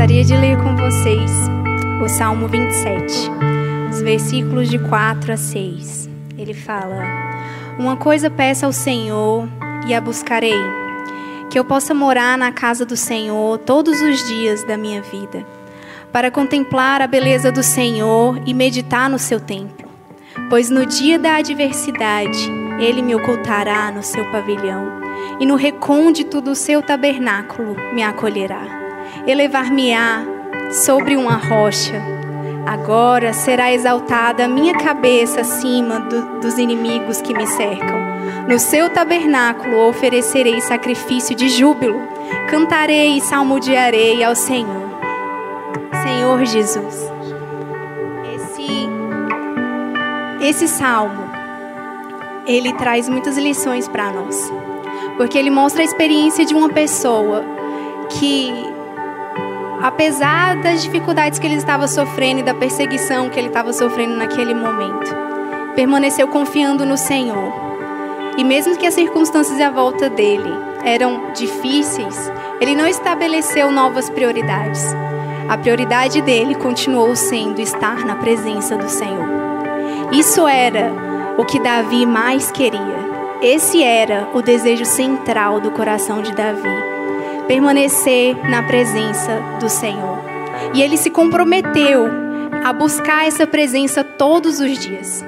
gostaria de ler com vocês o Salmo 27, os versículos de 4 a 6. Ele fala: Uma coisa peço ao Senhor e a buscarei, que eu possa morar na casa do Senhor todos os dias da minha vida, para contemplar a beleza do Senhor e meditar no seu templo. Pois no dia da adversidade, ele me ocultará no seu pavilhão, e no recôndito do seu tabernáculo me acolherá elevar-me-á sobre uma rocha. Agora será exaltada a minha cabeça acima do, dos inimigos que me cercam. No seu tabernáculo oferecerei sacrifício de júbilo, cantarei e salmodiarei ao Senhor. Senhor Jesus, esse, esse salmo, ele traz muitas lições para nós, porque ele mostra a experiência de uma pessoa que apesar das dificuldades que ele estava sofrendo e da perseguição que ele estava sofrendo naquele momento, permaneceu confiando no Senhor. E mesmo que as circunstâncias à volta dele eram difíceis, ele não estabeleceu novas prioridades. A prioridade dele continuou sendo estar na presença do Senhor. Isso era o que Davi mais queria. Esse era o desejo central do coração de Davi permanecer na presença do Senhor. E ele se comprometeu a buscar essa presença todos os dias.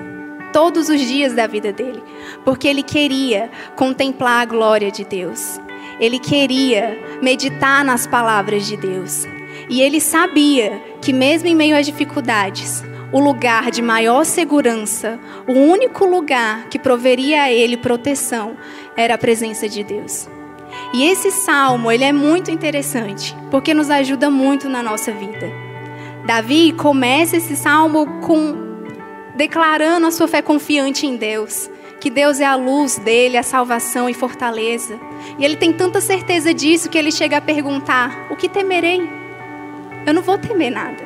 Todos os dias da vida dele. Porque ele queria contemplar a glória de Deus. Ele queria meditar nas palavras de Deus. E ele sabia que, mesmo em meio às dificuldades, o lugar de maior segurança, o único lugar que proveria a ele proteção, era a presença de Deus. E esse salmo, ele é muito interessante, porque nos ajuda muito na nossa vida. Davi começa esse salmo com declarando a sua fé confiante em Deus, que Deus é a luz dele, a salvação e fortaleza. E ele tem tanta certeza disso que ele chega a perguntar: "O que temerei? Eu não vou temer nada,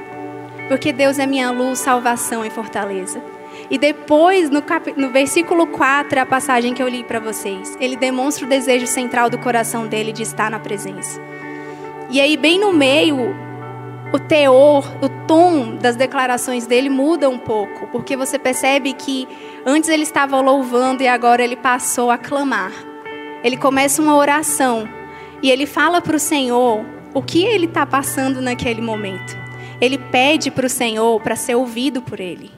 porque Deus é minha luz, salvação e fortaleza." E depois, no, cap... no versículo 4, é a passagem que eu li para vocês. Ele demonstra o desejo central do coração dele de estar na presença. E aí, bem no meio, o teor, o tom das declarações dele muda um pouco, porque você percebe que antes ele estava louvando e agora ele passou a clamar. Ele começa uma oração e ele fala para o Senhor o que ele está passando naquele momento. Ele pede para o Senhor para ser ouvido por ele.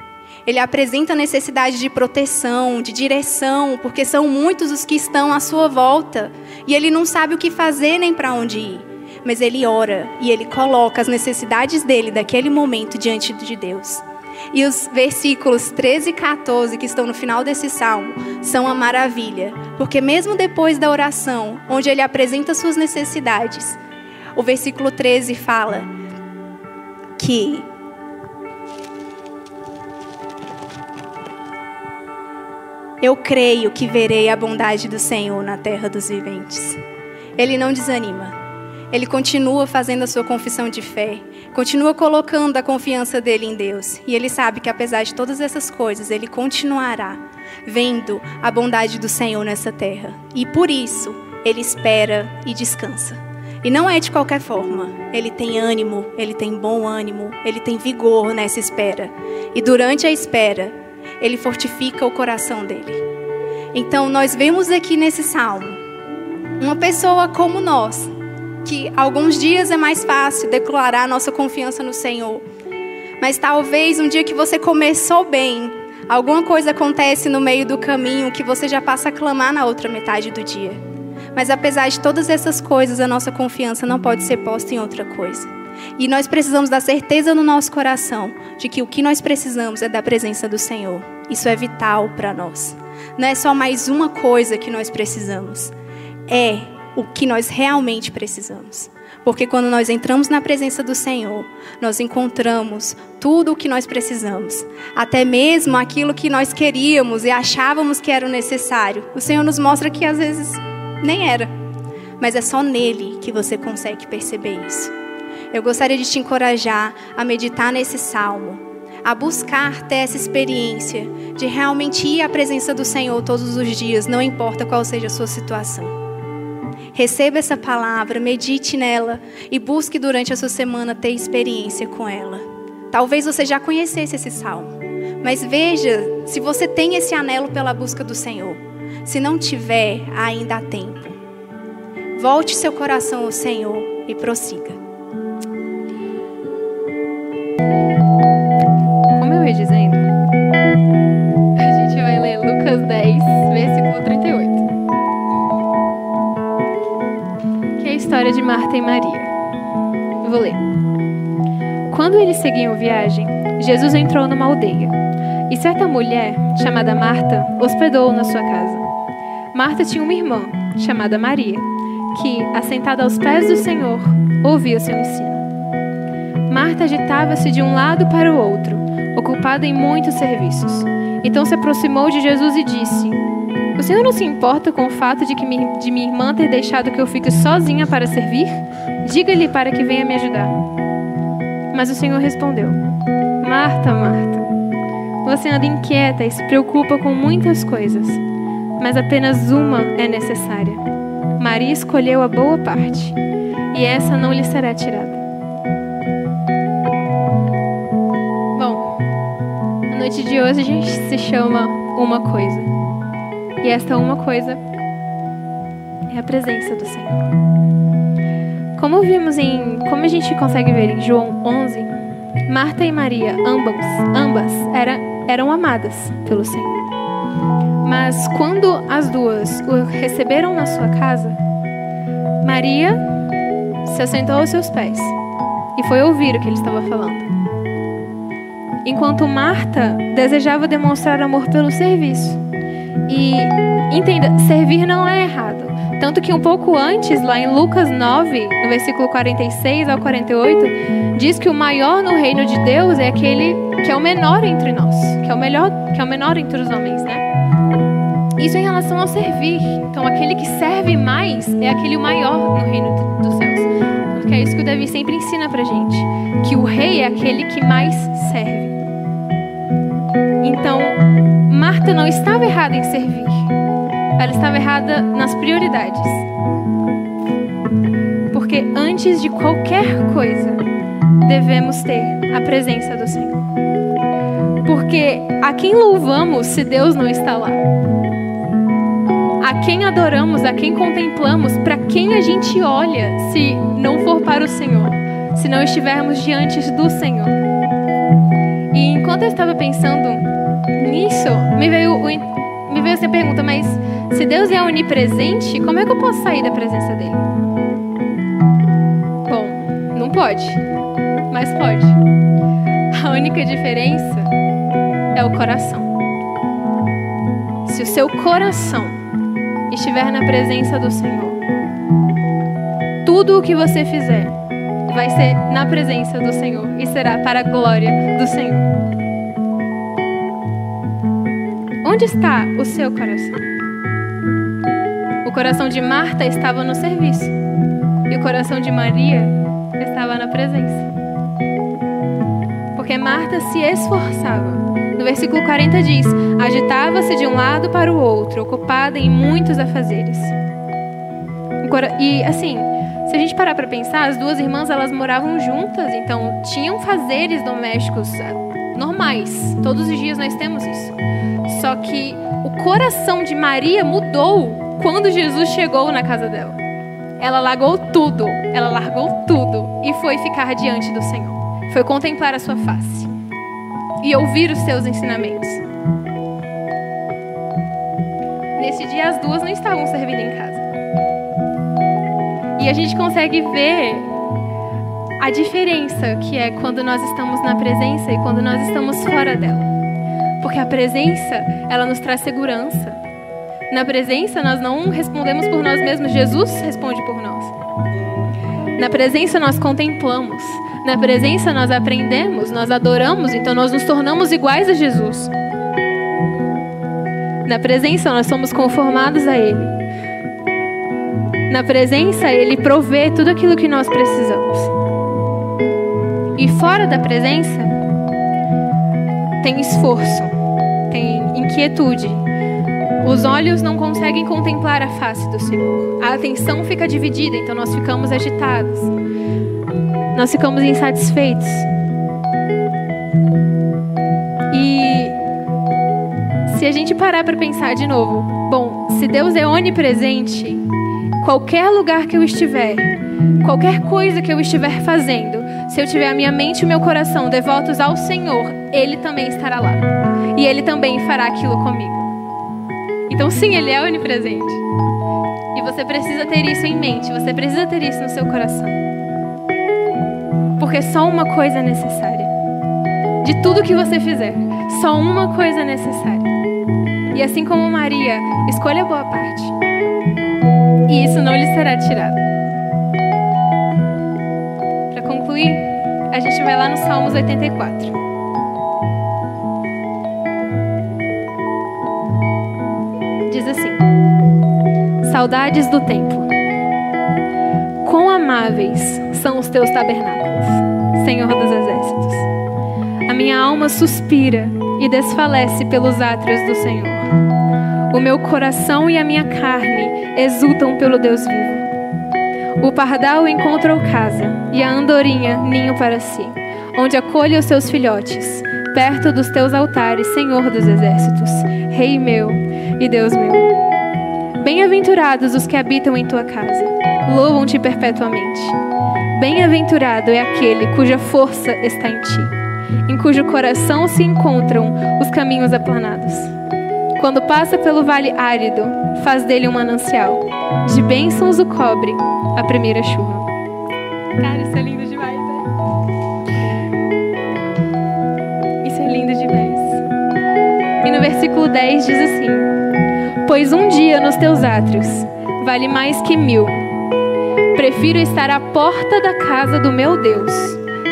Ele apresenta a necessidade de proteção, de direção, porque são muitos os que estão à sua volta e ele não sabe o que fazer nem para onde ir. Mas ele ora e ele coloca as necessidades dele daquele momento diante de Deus. E os versículos 13 e 14 que estão no final desse salmo são a maravilha, porque mesmo depois da oração, onde ele apresenta suas necessidades, o versículo 13 fala que Eu creio que verei a bondade do Senhor na terra dos viventes. Ele não desanima. Ele continua fazendo a sua confissão de fé, continua colocando a confiança dele em Deus. E ele sabe que apesar de todas essas coisas, ele continuará vendo a bondade do Senhor nessa terra. E por isso, ele espera e descansa. E não é de qualquer forma. Ele tem ânimo, ele tem bom ânimo, ele tem vigor nessa espera. E durante a espera, ele fortifica o coração dele. Então, nós vemos aqui nesse salmo uma pessoa como nós, que alguns dias é mais fácil declarar nossa confiança no Senhor. Mas talvez um dia que você começou bem, alguma coisa acontece no meio do caminho que você já passa a clamar na outra metade do dia. Mas apesar de todas essas coisas, a nossa confiança não pode ser posta em outra coisa. E nós precisamos da certeza no nosso coração de que o que nós precisamos é da presença do Senhor. Isso é vital para nós. Não é só mais uma coisa que nós precisamos. É o que nós realmente precisamos. Porque quando nós entramos na presença do Senhor, nós encontramos tudo o que nós precisamos, até mesmo aquilo que nós queríamos e achávamos que era necessário. O Senhor nos mostra que às vezes nem era, mas é só nele que você consegue perceber isso. Eu gostaria de te encorajar a meditar nesse salmo, a buscar ter essa experiência de realmente ir à presença do Senhor todos os dias, não importa qual seja a sua situação. Receba essa palavra, medite nela e busque durante a sua semana ter experiência com ela. Talvez você já conhecesse esse salmo, mas veja se você tem esse anelo pela busca do Senhor. Se não tiver, ainda há tempo. Volte seu coração ao Senhor e prossiga. Lucas 10, versículo 38. Que é a história de Marta e Maria. Eu vou ler. Quando eles seguiam viagem, Jesus entrou numa aldeia. E certa mulher, chamada Marta, hospedou-o na sua casa. Marta tinha uma irmã, chamada Maria que, assentada aos pés do Senhor, ouvia seu ensino. Marta agitava-se de um lado para o outro, ocupada em muitos serviços. Então se aproximou de Jesus e disse: O Senhor não se importa com o fato de, que de minha irmã ter deixado que eu fique sozinha para servir? Diga-lhe para que venha me ajudar. Mas o Senhor respondeu: Marta, Marta, você anda inquieta e se preocupa com muitas coisas, mas apenas uma é necessária. Maria escolheu a boa parte, e essa não lhe será tirada. Noite de hoje a gente se chama Uma Coisa. E esta uma coisa é a presença do Senhor. Como vimos em, como a gente consegue ver em João 11, Marta e Maria, ambas, ambas eram, eram amadas pelo Senhor. Mas quando as duas o receberam na sua casa, Maria se assentou aos seus pés e foi ouvir o que ele estava falando. Enquanto Marta desejava demonstrar amor pelo serviço. E entenda, servir não é errado. Tanto que um pouco antes, lá em Lucas 9, no versículo 46 ao 48, diz que o maior no reino de Deus é aquele que é o menor entre nós, que é o melhor, que é o menor entre os homens, né? Isso em relação ao servir. Então, aquele que serve mais é aquele maior no reino dos céus. Porque é isso que o Davi sempre ensina pra gente. Que o rei é aquele que mais serve. Então, Marta não estava errada em servir. Ela estava errada nas prioridades. Porque antes de qualquer coisa, devemos ter a presença do Senhor. Porque a quem louvamos se Deus não está lá? a quem adoramos, a quem contemplamos, para quem a gente olha se não for para o Senhor, se não estivermos diante do Senhor. E enquanto eu estava pensando nisso, me veio, me veio essa pergunta, mas se Deus é onipresente, como é que eu posso sair da presença dele? Bom, não pode, mas pode. A única diferença é o coração. Se o seu coração estiver na presença do Senhor, tudo o que você fizer vai ser na presença do Senhor e será para a glória do Senhor. Onde está o seu coração? O coração de Marta estava no serviço e o coração de Maria estava na presença. Porque Marta se esforçava no versículo 40 diz: Agitava-se de um lado para o outro, ocupada em muitos afazeres. E assim, se a gente parar para pensar, as duas irmãs elas moravam juntas, então tinham fazeres domésticos ah, normais. Todos os dias nós temos isso. Só que o coração de Maria mudou quando Jesus chegou na casa dela. Ela largou tudo, ela largou tudo e foi ficar diante do Senhor. Foi contemplar a sua face e ouvir os seus ensinamentos. Nesse dia, as duas não estavam servindo em casa. E a gente consegue ver a diferença que é quando nós estamos na presença e quando nós estamos fora dela. Porque a presença, ela nos traz segurança. Na presença, nós não respondemos por nós mesmos, Jesus responde por nós. Na presença, nós contemplamos. Na presença nós aprendemos, nós adoramos, então nós nos tornamos iguais a Jesus. Na presença nós somos conformados a Ele. Na presença Ele provê tudo aquilo que nós precisamos. E fora da presença tem esforço, tem inquietude. Os olhos não conseguem contemplar a face do Senhor. A atenção fica dividida, então nós ficamos agitados. Nós ficamos insatisfeitos. E se a gente parar para pensar de novo, bom, se Deus é onipresente, qualquer lugar que eu estiver, qualquer coisa que eu estiver fazendo, se eu tiver a minha mente e o meu coração devotos ao Senhor, Ele também estará lá. E Ele também fará aquilo comigo. Então, sim, Ele é onipresente. E você precisa ter isso em mente, você precisa ter isso no seu coração. Porque só uma coisa é necessária. De tudo que você fizer, só uma coisa é necessária. E assim como Maria, escolha a boa parte. E isso não lhe será tirado. Concluir, a gente vai lá no Salmos 84. Diz assim: Saudades do templo. Quão amáveis são os teus tabernáculos, Senhor dos exércitos. A minha alma suspira e desfalece pelos átrios do Senhor. O meu coração e a minha carne exultam pelo Deus vivo. O pardal encontrou casa e a andorinha ninho para si, onde acolhe os seus filhotes, perto dos teus altares, Senhor dos exércitos, Rei meu e Deus meu. Bem-aventurados os que habitam em tua casa, louvam-te perpetuamente. Bem-aventurado é aquele cuja força está em ti, em cujo coração se encontram os caminhos aplanados. Quando passa pelo vale árido, faz dele um manancial. De bênçãos o cobre a primeira chuva. Cara, isso é lindo demais, né? Isso é lindo demais. E no versículo 10 diz assim: Pois um dia nos teus átrios vale mais que mil. Prefiro estar à porta da casa do meu Deus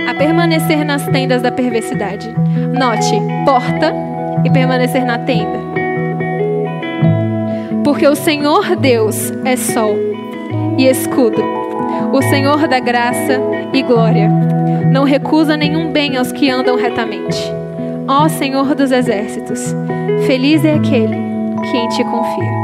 a permanecer nas tendas da perversidade. Note, porta e permanecer na tenda. Porque o Senhor Deus é sol e escudo, o Senhor da graça e glória. Não recusa nenhum bem aos que andam retamente. Ó Senhor dos exércitos, feliz é aquele que em ti confia.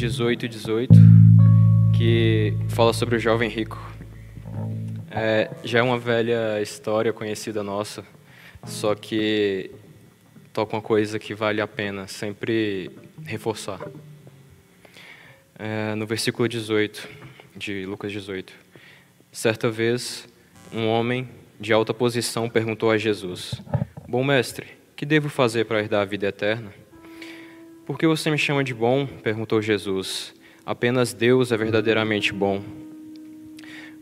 18, 18, que fala sobre o jovem rico. É, já é uma velha história conhecida nossa, só que toca uma coisa que vale a pena sempre reforçar. É, no versículo 18 de Lucas 18, certa vez um homem de alta posição perguntou a Jesus: Bom mestre, que devo fazer para herdar a vida eterna? Por que você me chama de bom? perguntou Jesus. Apenas Deus é verdadeiramente bom.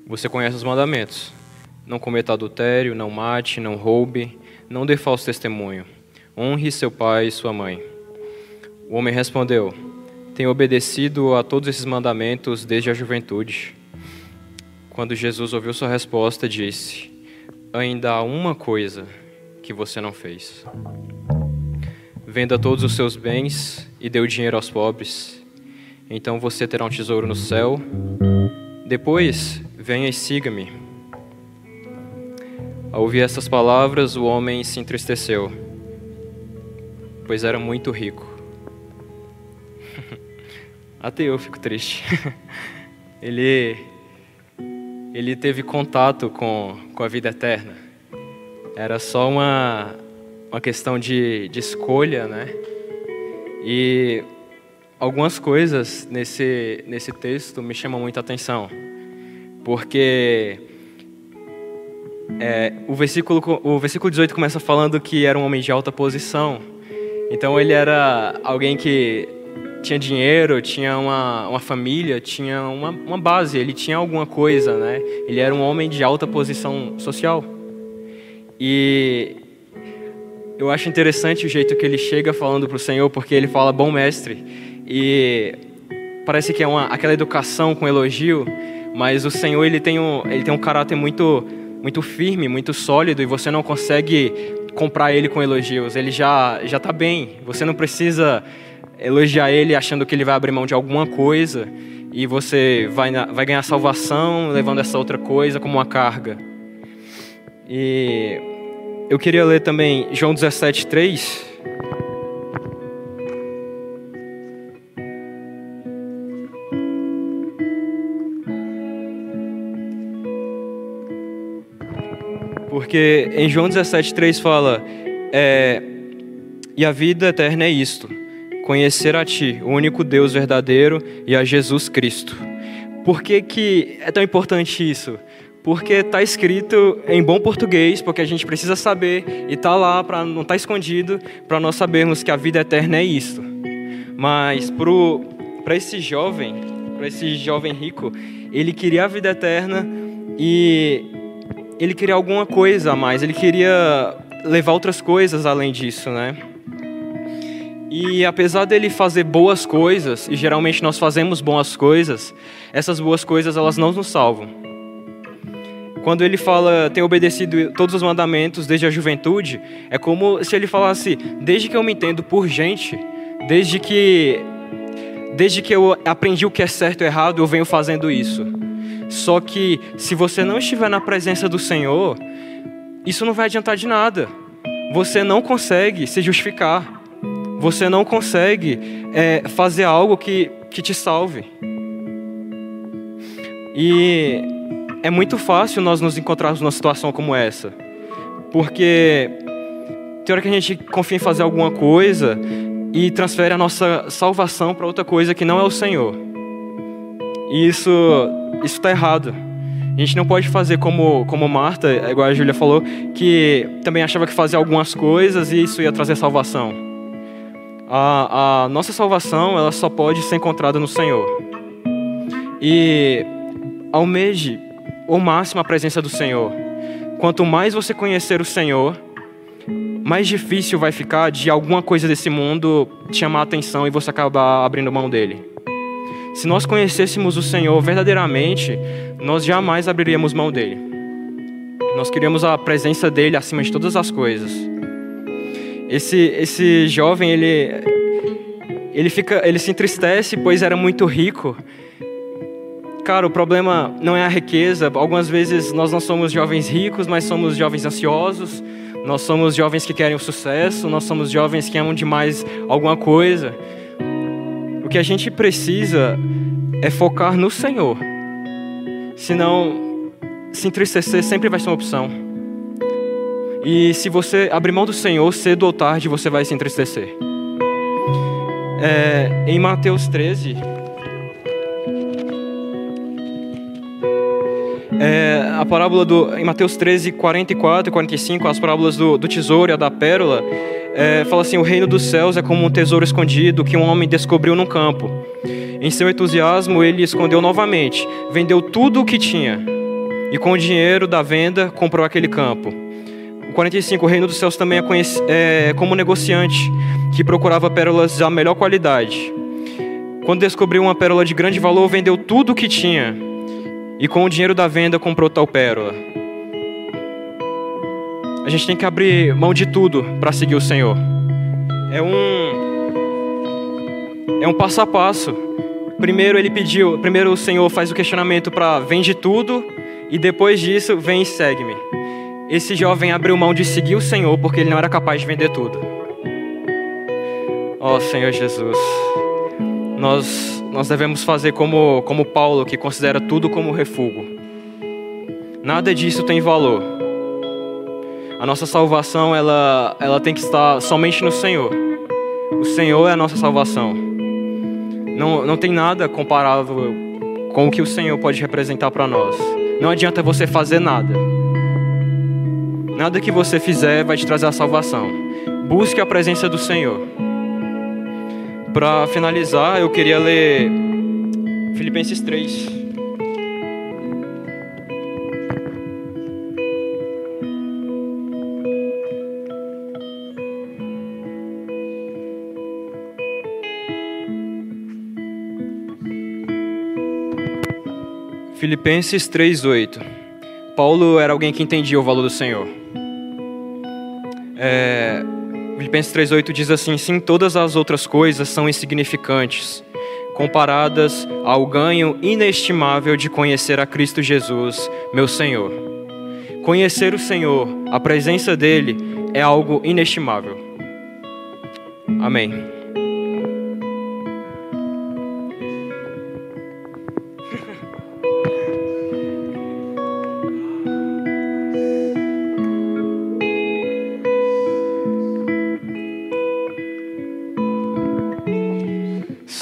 Você conhece os mandamentos: não cometa adultério, não mate, não roube, não dê falso testemunho. Honre seu pai e sua mãe. O homem respondeu: Tenho obedecido a todos esses mandamentos desde a juventude. Quando Jesus ouviu sua resposta, disse: Ainda há uma coisa que você não fez. Venda todos os seus bens e dê o dinheiro aos pobres. Então você terá um tesouro no céu. Depois, venha e siga-me. Ao ouvir essas palavras, o homem se entristeceu, pois era muito rico. Até eu fico triste. ele, ele teve contato com, com a vida eterna. Era só uma, uma questão de, de escolha, né? E algumas coisas nesse, nesse texto me chamam muita atenção, porque é, o, versículo, o versículo 18 começa falando que era um homem de alta posição, então ele era alguém que tinha dinheiro, tinha uma, uma família, tinha uma, uma base, ele tinha alguma coisa, né? Ele era um homem de alta posição social. E eu acho interessante o jeito que ele chega falando para o Senhor, porque ele fala bom mestre. E parece que é uma, aquela educação com elogio, mas o Senhor ele tem um, ele tem um caráter muito, muito firme, muito sólido, e você não consegue comprar ele com elogios. Ele já já está bem. Você não precisa elogiar ele achando que ele vai abrir mão de alguma coisa e você vai, vai ganhar salvação levando essa outra coisa como uma carga. E eu queria ler também João 17, 3. Porque em João 17, 3 fala: é, E a vida eterna é isto, conhecer a Ti, o único Deus verdadeiro, e a Jesus Cristo. Por que, que é tão importante isso? Porque está escrito em bom português, porque a gente precisa saber e está lá para não estar tá escondido, para nós sabermos que a vida eterna é isso. Mas para esse jovem, para esse jovem rico, ele queria a vida eterna e ele queria alguma coisa a mais. Ele queria levar outras coisas além disso, né? E apesar dele fazer boas coisas, e geralmente nós fazemos boas coisas, essas boas coisas elas não nos salvam. Quando ele fala tem obedecido todos os mandamentos desde a juventude, é como se ele falasse desde que eu me entendo por gente, desde que desde que eu aprendi o que é certo e errado, eu venho fazendo isso. Só que se você não estiver na presença do Senhor, isso não vai adiantar de nada. Você não consegue se justificar. Você não consegue é, fazer algo que, que te salve. E é muito fácil nós nos encontrarmos numa situação como essa. Porque tem hora que a gente confia em fazer alguma coisa e transfere a nossa salvação para outra coisa que não é o Senhor. E isso está errado. A gente não pode fazer como, como Marta, igual a Júlia falou, que também achava que fazia algumas coisas e isso ia trazer salvação. A, a nossa salvação ela só pode ser encontrada no Senhor. E almeje ao máximo a presença do Senhor. Quanto mais você conhecer o Senhor, mais difícil vai ficar de alguma coisa desse mundo chamar a atenção e você acabar abrindo mão dele. Se nós conhecêssemos o Senhor verdadeiramente, nós jamais abriríamos mão dele. Nós queríamos a presença dele acima de todas as coisas. Esse esse jovem ele ele fica ele se entristece pois era muito rico cara, o problema não é a riqueza. Algumas vezes nós não somos jovens ricos, mas somos jovens ansiosos. Nós somos jovens que querem o sucesso. Nós somos jovens que amam demais alguma coisa. O que a gente precisa é focar no Senhor. Senão, se entristecer sempre vai ser uma opção. E se você abrir mão do Senhor, cedo ou tarde você vai se entristecer. É, em Mateus 13, É, a parábola do, em Mateus 13, 44 e 45, as parábolas do, do tesouro e a da pérola, é, fala assim: O reino dos céus é como um tesouro escondido que um homem descobriu num campo. Em seu entusiasmo, ele escondeu novamente, vendeu tudo o que tinha e com o dinheiro da venda comprou aquele campo. O 45, o reino dos céus também é, é como um negociante que procurava pérolas da melhor qualidade. Quando descobriu uma pérola de grande valor, vendeu tudo o que tinha e com o dinheiro da venda comprou tal pérola. A gente tem que abrir mão de tudo para seguir o Senhor. É um é um passo a passo. Primeiro ele pediu, primeiro o Senhor faz o questionamento para vende tudo e depois disso vem e segue-me. Esse jovem abriu mão de seguir o Senhor porque ele não era capaz de vender tudo. Ó oh, Senhor Jesus, nós nós devemos fazer como, como Paulo, que considera tudo como refúgio. Nada disso tem valor. A nossa salvação, ela, ela tem que estar somente no Senhor. O Senhor é a nossa salvação. Não, não tem nada comparável com o que o Senhor pode representar para nós. Não adianta você fazer nada. Nada que você fizer vai te trazer a salvação. Busque a presença do Senhor. Para finalizar, eu queria ler Filipenses 3. Filipenses 3:8. Paulo era alguém que entendia o valor do Senhor. É, Filipenses 3:8 diz assim: Sim, todas as outras coisas são insignificantes, comparadas ao ganho inestimável de conhecer a Cristo Jesus, meu Senhor. Conhecer o Senhor, a presença dele, é algo inestimável. Amém.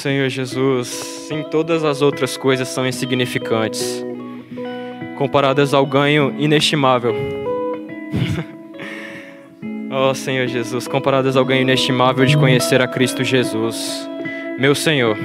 Senhor Jesus, sim, todas as outras coisas são insignificantes, comparadas ao ganho inestimável. oh, Senhor Jesus, comparadas ao ganho inestimável de conhecer a Cristo Jesus, meu Senhor.